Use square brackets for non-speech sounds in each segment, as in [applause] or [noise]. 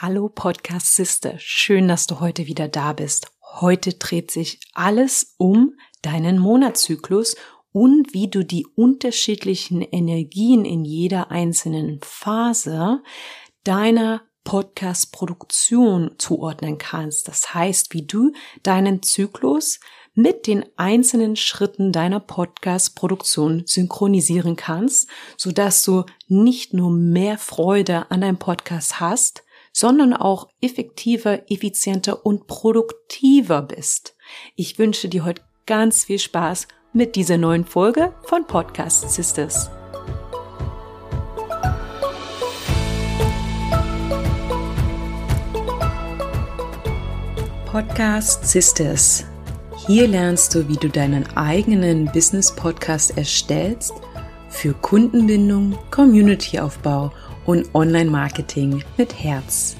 Hallo Podcast Sister, schön, dass du heute wieder da bist. Heute dreht sich alles um deinen Monatszyklus und wie du die unterschiedlichen Energien in jeder einzelnen Phase deiner Podcast-Produktion zuordnen kannst. Das heißt, wie du deinen Zyklus mit den einzelnen Schritten deiner Podcast-Produktion synchronisieren kannst, sodass du nicht nur mehr Freude an deinem Podcast hast, sondern auch effektiver, effizienter und produktiver bist. Ich wünsche dir heute ganz viel Spaß mit dieser neuen Folge von Podcast Sisters. Podcast Sisters. Hier lernst du, wie du deinen eigenen Business Podcast erstellst für Kundenbindung, Communityaufbau und Online-Marketing mit Herz.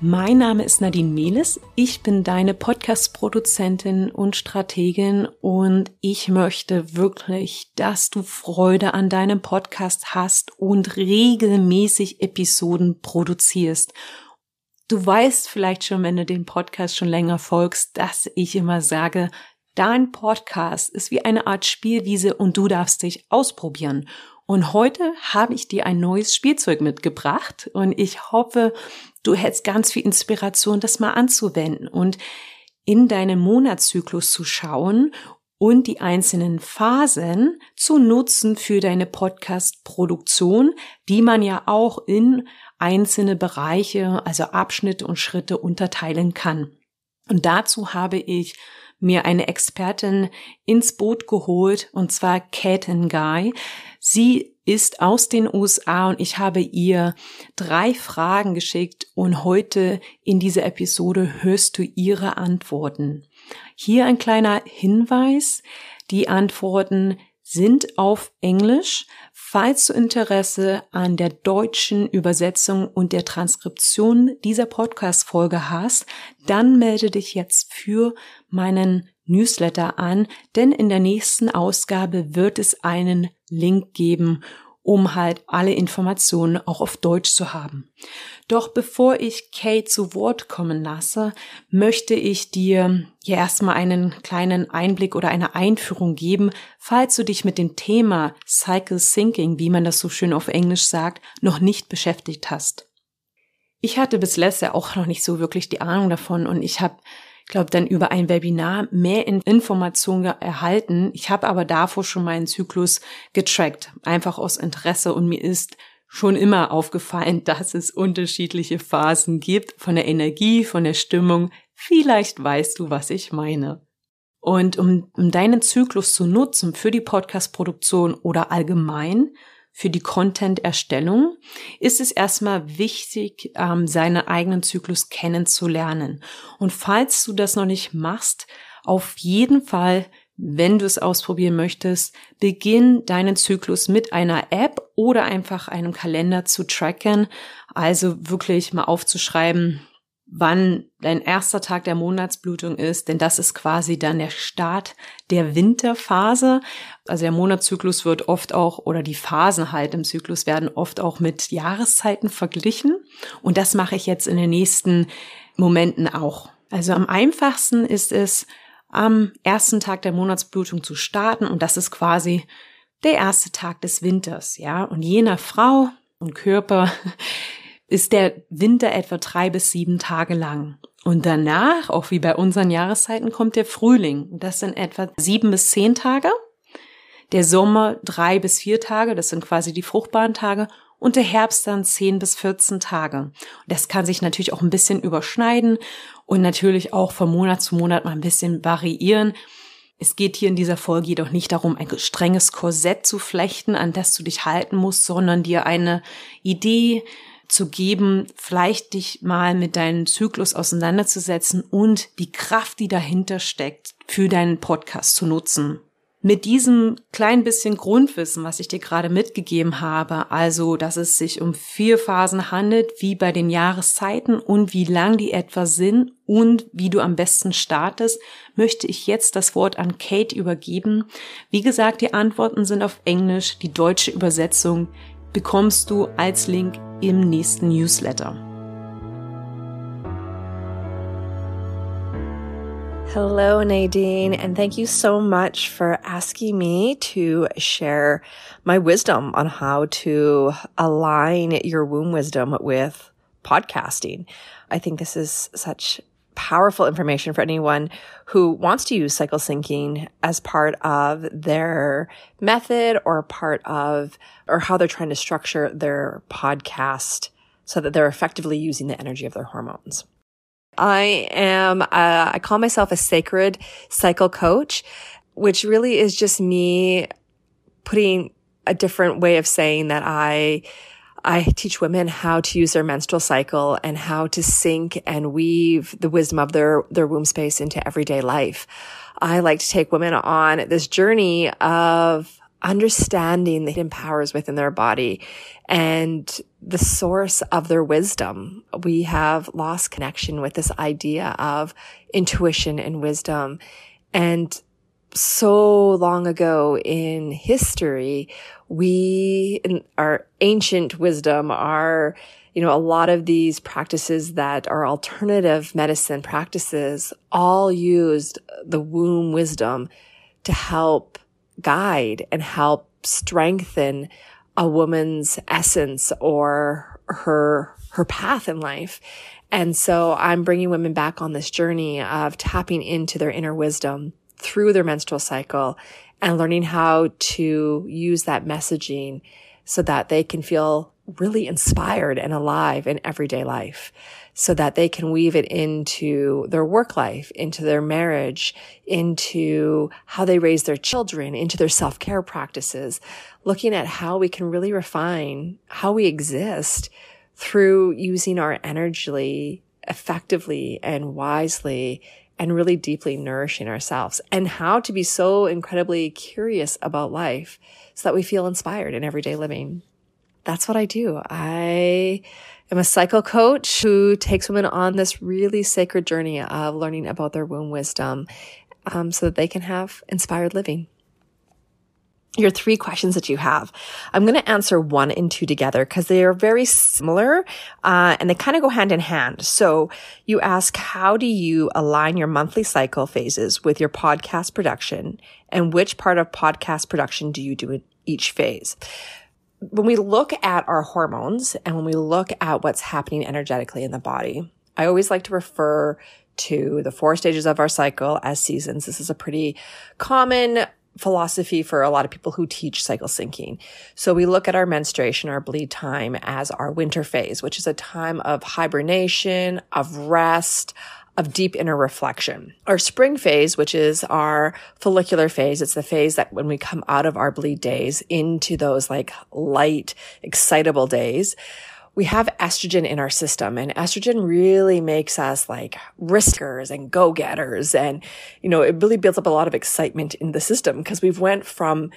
Mein Name ist Nadine Mehles. Ich bin deine Podcast-Produzentin und Strategin und ich möchte wirklich, dass du Freude an deinem Podcast hast und regelmäßig Episoden produzierst. Du weißt vielleicht schon, wenn du den Podcast schon länger folgst, dass ich immer sage, dein Podcast ist wie eine Art Spielwiese und du darfst dich ausprobieren. Und heute habe ich dir ein neues Spielzeug mitgebracht und ich hoffe, du hättest ganz viel Inspiration, das mal anzuwenden und in deinen Monatszyklus zu schauen und die einzelnen Phasen zu nutzen für deine Podcast-Produktion, die man ja auch in einzelne Bereiche, also Abschnitte und Schritte unterteilen kann. Und dazu habe ich mir eine Expertin ins Boot geholt, und zwar Katen Guy. Sie ist aus den USA und ich habe ihr drei Fragen geschickt und heute in dieser Episode hörst du ihre Antworten. Hier ein kleiner Hinweis. Die Antworten sind auf Englisch. Falls du Interesse an der deutschen Übersetzung und der Transkription dieser Podcast-Folge hast, dann melde dich jetzt für meinen Newsletter an, denn in der nächsten Ausgabe wird es einen Link geben, um halt alle Informationen auch auf Deutsch zu haben. Doch bevor ich Kate zu Wort kommen lasse, möchte ich dir hier erstmal einen kleinen Einblick oder eine Einführung geben, falls du dich mit dem Thema Cycle Thinking, wie man das so schön auf Englisch sagt, noch nicht beschäftigt hast. Ich hatte bis letzte auch noch nicht so wirklich die Ahnung davon und ich habe glaube, dann über ein Webinar mehr Informationen erhalten. Ich habe aber davor schon meinen Zyklus getrackt, einfach aus Interesse und mir ist schon immer aufgefallen, [laughs] dass es unterschiedliche Phasen gibt von der Energie, von der Stimmung. Vielleicht weißt du, was ich meine. Und um, um deinen Zyklus zu nutzen für die Podcast-Produktion oder allgemein, für die Content-Erstellung ist es erstmal wichtig, ähm, seinen eigenen Zyklus kennenzulernen. Und falls du das noch nicht machst, auf jeden Fall, wenn du es ausprobieren möchtest, beginn deinen Zyklus mit einer App oder einfach einem Kalender zu tracken. Also wirklich mal aufzuschreiben, wann dein erster Tag der Monatsblutung ist, denn das ist quasi dann der Start der Winterphase. Also der Monatszyklus wird oft auch, oder die Phasen halt im Zyklus werden oft auch mit Jahreszeiten verglichen. Und das mache ich jetzt in den nächsten Momenten auch. Also am einfachsten ist es, am ersten Tag der Monatsblutung zu starten und das ist quasi der erste Tag des Winters, ja. Und je nach Frau und Körper ist der Winter etwa drei bis sieben Tage lang. Und danach, auch wie bei unseren Jahreszeiten, kommt der Frühling. Das sind etwa sieben bis zehn Tage. Der Sommer drei bis vier Tage, das sind quasi die fruchtbaren Tage. Und der Herbst dann zehn bis vierzehn Tage. Und das kann sich natürlich auch ein bisschen überschneiden und natürlich auch von Monat zu Monat mal ein bisschen variieren. Es geht hier in dieser Folge jedoch nicht darum, ein strenges Korsett zu flechten, an das du dich halten musst, sondern dir eine Idee zu geben, vielleicht dich mal mit deinem Zyklus auseinanderzusetzen und die Kraft, die dahinter steckt, für deinen Podcast zu nutzen. Mit diesem kleinen bisschen Grundwissen, was ich dir gerade mitgegeben habe, also dass es sich um vier Phasen handelt, wie bei den Jahreszeiten und wie lang die etwa sind und wie du am besten startest, möchte ich jetzt das Wort an Kate übergeben. Wie gesagt, die Antworten sind auf Englisch, die deutsche Übersetzung bekommst du als Link im nächsten Newsletter. Hello, Nadine, and thank you so much for asking me to share my wisdom on how to align your womb wisdom with podcasting. I think this is such powerful information for anyone who wants to use cycle syncing as part of their method or part of, or how they're trying to structure their podcast so that they're effectively using the energy of their hormones. I am, uh, I call myself a sacred cycle coach, which really is just me putting a different way of saying that I, I teach women how to use their menstrual cycle and how to sync and weave the wisdom of their, their womb space into everyday life. I like to take women on this journey of understanding the hidden powers within their body and the source of their wisdom. We have lost connection with this idea of intuition and wisdom. And so long ago in history, we, in our ancient wisdom, our, you know, a lot of these practices that are alternative medicine practices all used the womb wisdom to help guide and help strengthen a woman's essence or her, her path in life. And so I'm bringing women back on this journey of tapping into their inner wisdom through their menstrual cycle and learning how to use that messaging so that they can feel really inspired and alive in everyday life so that they can weave it into their work life, into their marriage, into how they raise their children, into their self-care practices, looking at how we can really refine how we exist through using our energy effectively and wisely and really deeply nourishing ourselves and how to be so incredibly curious about life so that we feel inspired in everyday living. That's what I do. I am a cycle coach who takes women on this really sacred journey of learning about their womb wisdom um, so that they can have inspired living your three questions that you have. I'm going to answer one and two together because they are very similar uh, and they kind of go hand in hand. So you ask, how do you align your monthly cycle phases with your podcast production, and which part of podcast production do you do in each phase? when we look at our hormones and when we look at what's happening energetically in the body, I always like to refer to the four stages of our cycle as seasons. This is a pretty common philosophy for a lot of people who teach cycle syncing. So we look at our menstruation, our bleed time as our winter phase, which is a time of hibernation, of rest, of deep inner reflection. Our spring phase, which is our follicular phase, it's the phase that when we come out of our bleed days into those like light, excitable days, we have estrogen in our system and estrogen really makes us like riskers and go-getters. And, you know, it really builds up a lot of excitement in the system because we've went from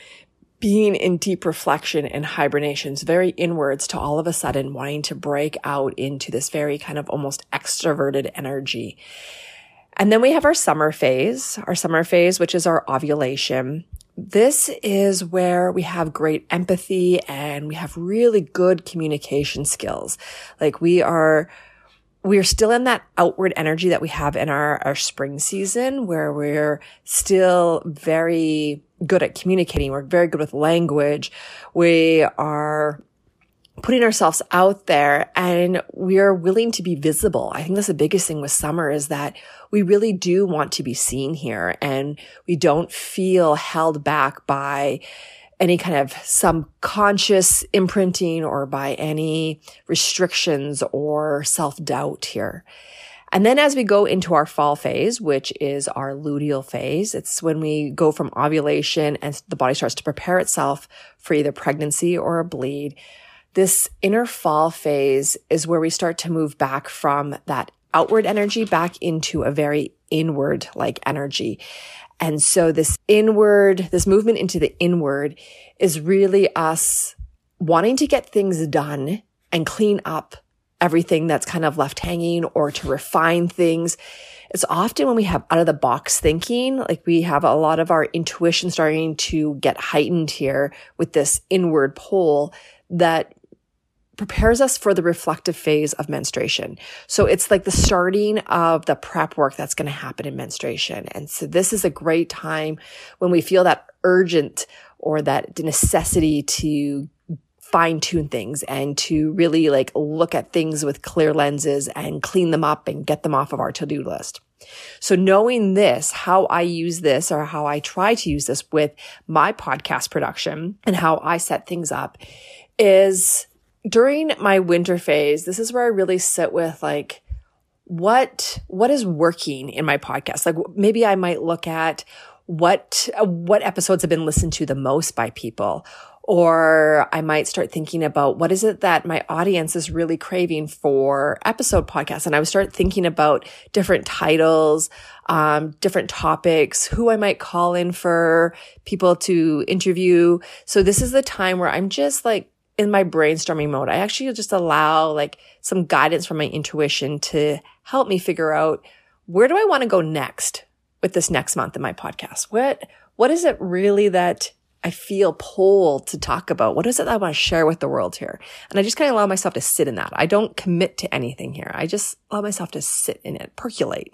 being in deep reflection and hibernations, very inwards to all of a sudden wanting to break out into this very kind of almost extroverted energy. And then we have our summer phase, our summer phase, which is our ovulation. This is where we have great empathy and we have really good communication skills. Like we are we're still in that outward energy that we have in our, our spring season where we're still very good at communicating. We're very good with language. We are putting ourselves out there and we are willing to be visible. I think that's the biggest thing with summer is that we really do want to be seen here and we don't feel held back by any kind of subconscious imprinting or by any restrictions or self doubt here. And then as we go into our fall phase, which is our luteal phase, it's when we go from ovulation and the body starts to prepare itself for either pregnancy or a bleed. This inner fall phase is where we start to move back from that outward energy back into a very inward like energy. And so this inward, this movement into the inward is really us wanting to get things done and clean up everything that's kind of left hanging or to refine things. It's often when we have out of the box thinking, like we have a lot of our intuition starting to get heightened here with this inward pull that prepares us for the reflective phase of menstruation. So it's like the starting of the prep work that's going to happen in menstruation. And so this is a great time when we feel that urgent or that necessity to fine tune things and to really like look at things with clear lenses and clean them up and get them off of our to-do list. So knowing this, how I use this or how I try to use this with my podcast production and how I set things up is during my winter phase, this is where I really sit with like, what, what is working in my podcast? Like maybe I might look at what, what episodes have been listened to the most by people. Or I might start thinking about what is it that my audience is really craving for episode podcasts. And I would start thinking about different titles, um, different topics, who I might call in for people to interview. So this is the time where I'm just like in my brainstorming mode. I actually just allow like some guidance from my intuition to help me figure out where do I want to go next with this next month in my podcast? What, what is it really that I feel pulled to talk about? What is it that I want to share with the world here? And I just kind of allow myself to sit in that. I don't commit to anything here. I just allow myself to sit in it, percolate.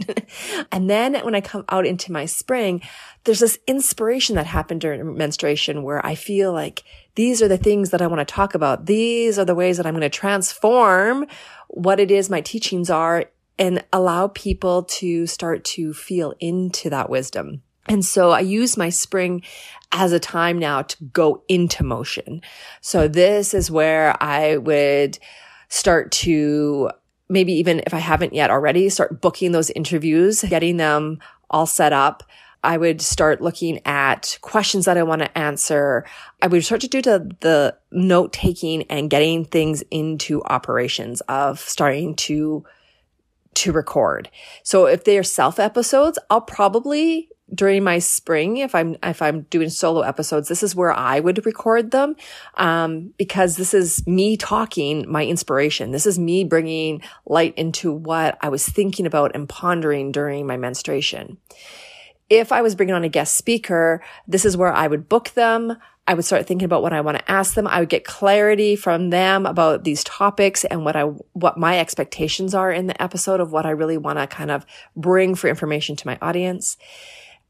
[laughs] and then when I come out into my spring, there's this inspiration that happened during menstruation where I feel like these are the things that I want to talk about. These are the ways that I'm going to transform what it is my teachings are and allow people to start to feel into that wisdom. And so I use my spring as a time now to go into motion. So this is where I would start to maybe even if I haven't yet already start booking those interviews, getting them all set up. I would start looking at questions that I want to answer. I would start to do the, the note taking and getting things into operations of starting to to record. So if they are self episodes, I'll probably during my spring, if I'm, if I'm doing solo episodes, this is where I would record them. Um, because this is me talking my inspiration. This is me bringing light into what I was thinking about and pondering during my menstruation. If I was bringing on a guest speaker, this is where I would book them. I would start thinking about what I want to ask them. I would get clarity from them about these topics and what I, what my expectations are in the episode of what I really want to kind of bring for information to my audience.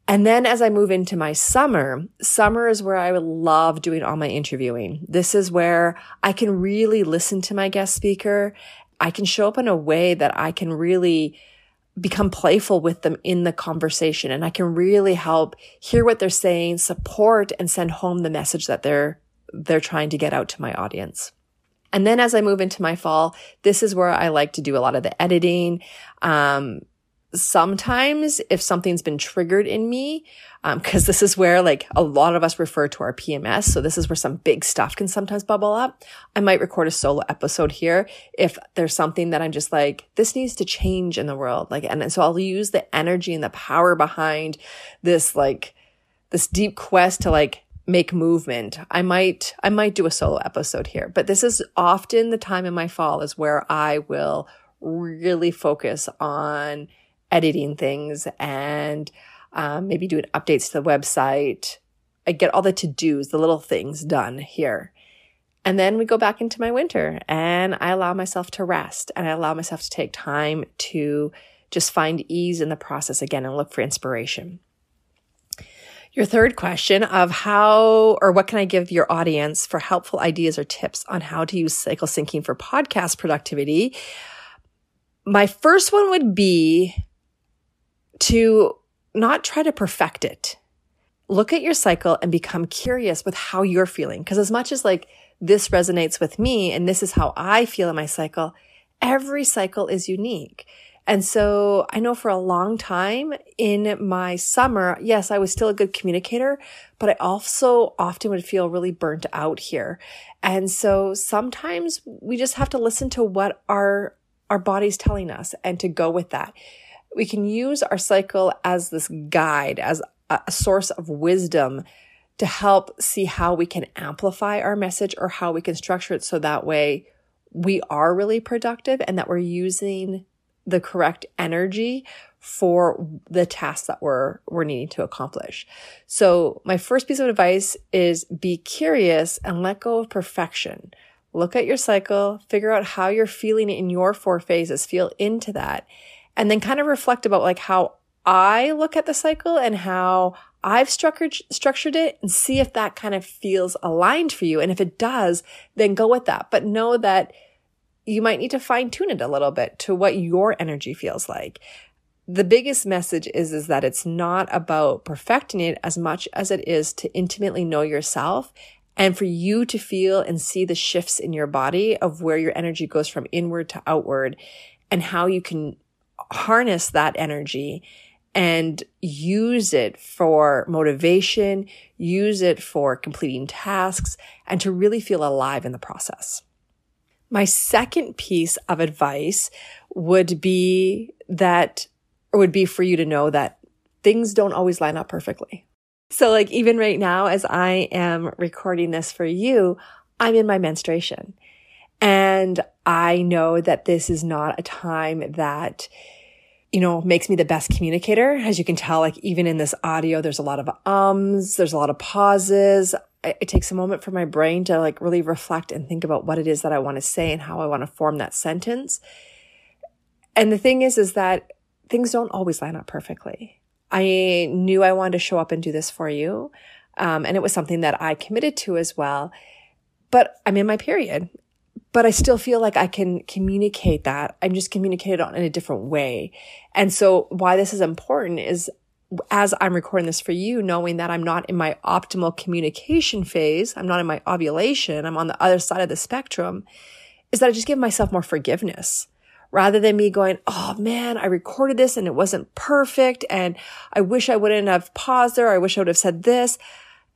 And then as I move into my summer, summer is where I would love doing all my interviewing. This is where I can really listen to my guest speaker. I can show up in a way that I can really become playful with them in the conversation and I can really help hear what they're saying, support and send home the message that they're, they're trying to get out to my audience. And then as I move into my fall, this is where I like to do a lot of the editing. Um, sometimes if something's been triggered in me, because um, this is where like a lot of us refer to our PMS. So this is where some big stuff can sometimes bubble up. I might record a solo episode here if there's something that I'm just like, this needs to change in the world. Like, and so I'll use the energy and the power behind this, like, this deep quest to like make movement. I might, I might do a solo episode here, but this is often the time in my fall is where I will really focus on editing things and um, maybe doing updates to the website. I get all the to dos, the little things done here. And then we go back into my winter and I allow myself to rest and I allow myself to take time to just find ease in the process again and look for inspiration. Your third question of how or what can I give your audience for helpful ideas or tips on how to use cycle syncing for podcast productivity? My first one would be to not try to perfect it. Look at your cycle and become curious with how you're feeling. Cause as much as like this resonates with me and this is how I feel in my cycle, every cycle is unique. And so I know for a long time in my summer, yes, I was still a good communicator, but I also often would feel really burnt out here. And so sometimes we just have to listen to what our, our body's telling us and to go with that we can use our cycle as this guide, as a source of wisdom to help see how we can amplify our message or how we can structure it so that way we are really productive and that we're using the correct energy for the tasks that we're we're needing to accomplish. So my first piece of advice is be curious and let go of perfection. look at your cycle, figure out how you're feeling in your four phases, feel into that, and then kind of reflect about like how I look at the cycle and how I've structured structured it and see if that kind of feels aligned for you. And if it does, then go with that. But know that you might need to fine tune it a little bit to what your energy feels like. The biggest message is, is that it's not about perfecting it as much as it is to intimately know yourself and for you to feel and see the shifts in your body of where your energy goes from inward to outward and how you can harness that energy and use it for motivation, use it for completing tasks, and to really feel alive in the process. My second piece of advice would be that, or would be for you to know that things don't always line up perfectly. So like even right now, as I am recording this for you, I'm in my menstruation and I know that this is not a time that you know, makes me the best communicator. As you can tell, like even in this audio, there's a lot of ums, there's a lot of pauses. It, takes a moment for my brain to like really reflect and think about what it is that I want to say and how I want to form that sentence. And the thing is, is that things don't always line up perfectly. I knew I wanted to show up and do this for you. Um, and it was something that I committed to as well. But I'm in my period but I still feel like I can communicate that. I'm just communicating it in a different way. And so why this is important is as I'm recording this for you, knowing that I'm not in my optimal communication phase, I'm not in my ovulation, I'm on the other side of the spectrum, is that I just give myself more forgiveness rather than me going, Oh man, I recorded this and it wasn't perfect. And I wish I wouldn't have paused there. I wish I would have said this.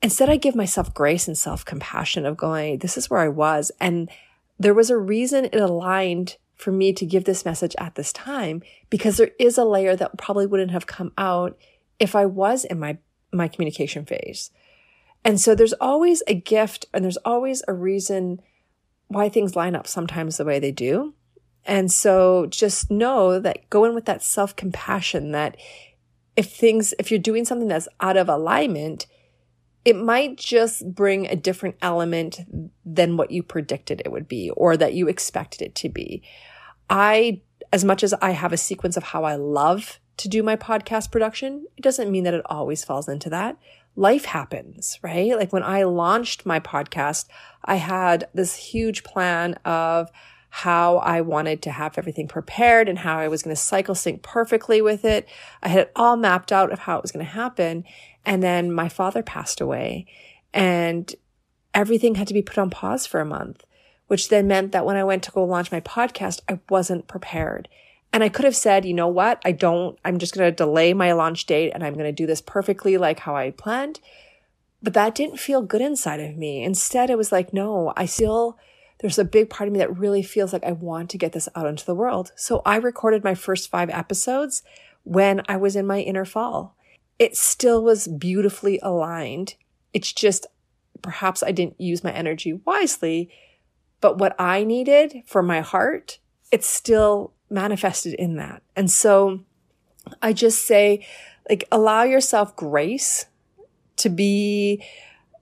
Instead, I give myself grace and self compassion of going, this is where I was. And there was a reason it aligned for me to give this message at this time because there is a layer that probably wouldn't have come out if I was in my, my communication phase. And so there's always a gift and there's always a reason why things line up sometimes the way they do. And so just know that go in with that self compassion that if things, if you're doing something that's out of alignment, it might just bring a different element than what you predicted it would be or that you expected it to be. I, as much as I have a sequence of how I love to do my podcast production, it doesn't mean that it always falls into that. Life happens, right? Like when I launched my podcast, I had this huge plan of how I wanted to have everything prepared and how I was going to cycle sync perfectly with it. I had it all mapped out of how it was going to happen. And then my father passed away and everything had to be put on pause for a month, which then meant that when I went to go launch my podcast, I wasn't prepared. And I could have said, you know what? I don't, I'm just going to delay my launch date and I'm going to do this perfectly like how I planned. But that didn't feel good inside of me. Instead, it was like, no, I still, there's a big part of me that really feels like I want to get this out into the world. So I recorded my first five episodes when I was in my inner fall it still was beautifully aligned. It's just perhaps I didn't use my energy wisely, but what I needed for my heart, it's still manifested in that. And so I just say, like, allow yourself grace to be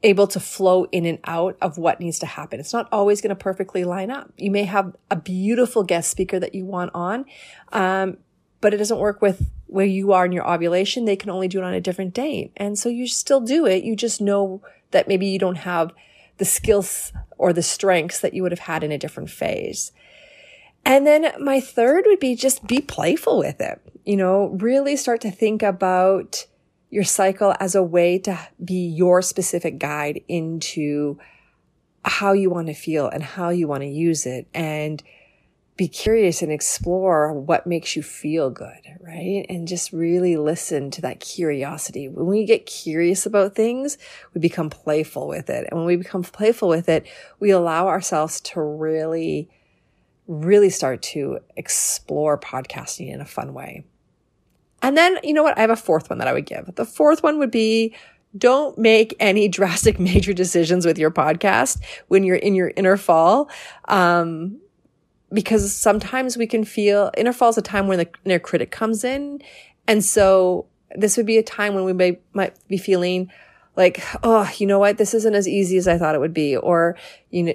able to flow in and out of what needs to happen. It's not always going to perfectly line up. You may have a beautiful guest speaker that you want on, um, but it doesn't work with where you are in your ovulation. They can only do it on a different date. And so you still do it. You just know that maybe you don't have the skills or the strengths that you would have had in a different phase. And then my third would be just be playful with it. You know, really start to think about your cycle as a way to be your specific guide into how you want to feel and how you want to use it. And be curious and explore what makes you feel good, right? And just really listen to that curiosity. When we get curious about things, we become playful with it. And when we become playful with it, we allow ourselves to really, really start to explore podcasting in a fun way. And then, you know what? I have a fourth one that I would give. The fourth one would be don't make any drastic [laughs] major decisions with your podcast when you're in your inner fall. Um, because sometimes we can feel inner fall is a time when the inner critic comes in. And so this would be a time when we may, might be feeling like, oh, you know what? This isn't as easy as I thought it would be. Or, you know,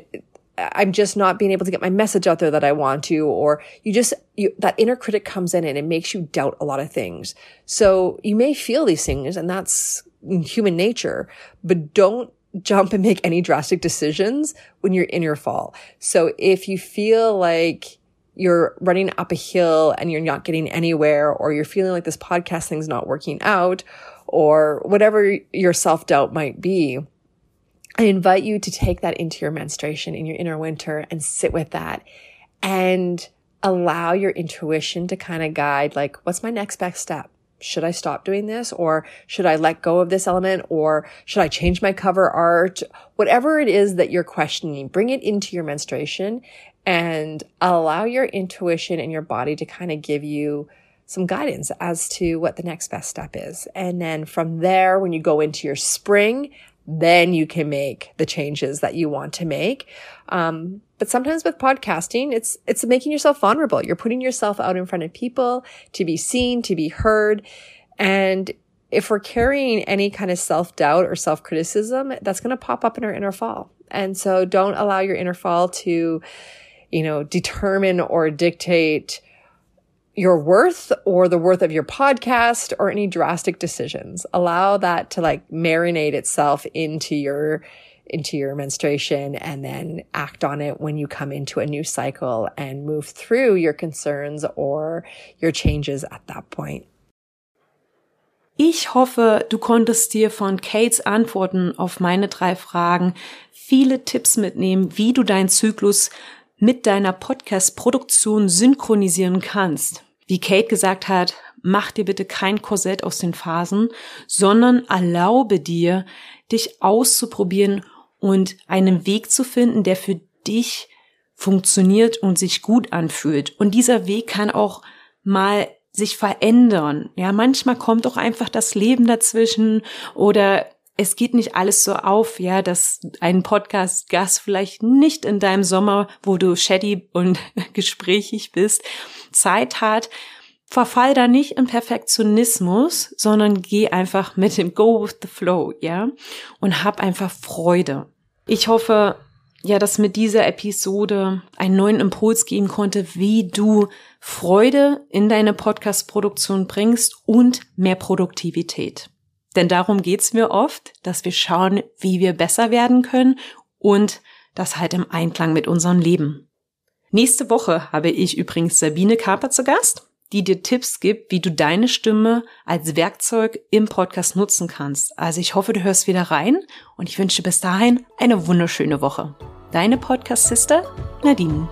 I'm just not being able to get my message out there that I want to, or you just, you, that inner critic comes in and it makes you doubt a lot of things. So you may feel these things and that's human nature, but don't jump and make any drastic decisions when you're in your fall. So if you feel like you're running up a hill and you're not getting anywhere, or you're feeling like this podcast thing's not working out, or whatever your self doubt might be, I invite you to take that into your menstruation in your inner winter and sit with that and allow your intuition to kind of guide, like, what's my next best step? Should I stop doing this or should I let go of this element or should I change my cover art? Whatever it is that you're questioning, bring it into your menstruation and allow your intuition and your body to kind of give you some guidance as to what the next best step is. And then from there, when you go into your spring, then you can make the changes that you want to make. Um, but sometimes with podcasting, it's, it's making yourself vulnerable. You're putting yourself out in front of people to be seen, to be heard. And if we're carrying any kind of self doubt or self criticism, that's going to pop up in our inner fall. And so don't allow your inner fall to, you know, determine or dictate your worth or the worth of your podcast or any drastic decisions. Allow that to like marinate itself into your into your menstruation and then act on it when you come into a new cycle and move through your concerns or your changes at that point. Ich hoffe, du konntest dir von Kates Antworten auf meine drei Fragen viele Tipps mitnehmen, wie du deinen Zyklus mit deiner Podcast-Produktion synchronisieren kannst wie Kate gesagt hat, mach dir bitte kein Korsett aus den Phasen, sondern erlaube dir, dich auszuprobieren und einen Weg zu finden, der für dich funktioniert und sich gut anfühlt. Und dieser Weg kann auch mal sich verändern. Ja, manchmal kommt auch einfach das Leben dazwischen oder es geht nicht alles so auf, ja, dass ein Podcast-Gast vielleicht nicht in deinem Sommer, wo du shady und [laughs] gesprächig bist, Zeit hat. Verfall da nicht in Perfektionismus, sondern geh einfach mit dem Go with the Flow, ja, und hab einfach Freude. Ich hoffe, ja, dass mit dieser Episode einen neuen Impuls geben konnte, wie du Freude in deine Podcast-Produktion bringst und mehr Produktivität. Denn darum geht's mir oft, dass wir schauen, wie wir besser werden können und das halt im Einklang mit unserem Leben. Nächste Woche habe ich übrigens Sabine Kaper zu Gast, die dir Tipps gibt, wie du deine Stimme als Werkzeug im Podcast nutzen kannst. Also ich hoffe, du hörst wieder rein und ich wünsche bis dahin eine wunderschöne Woche. Deine Podcast-Sister Nadine.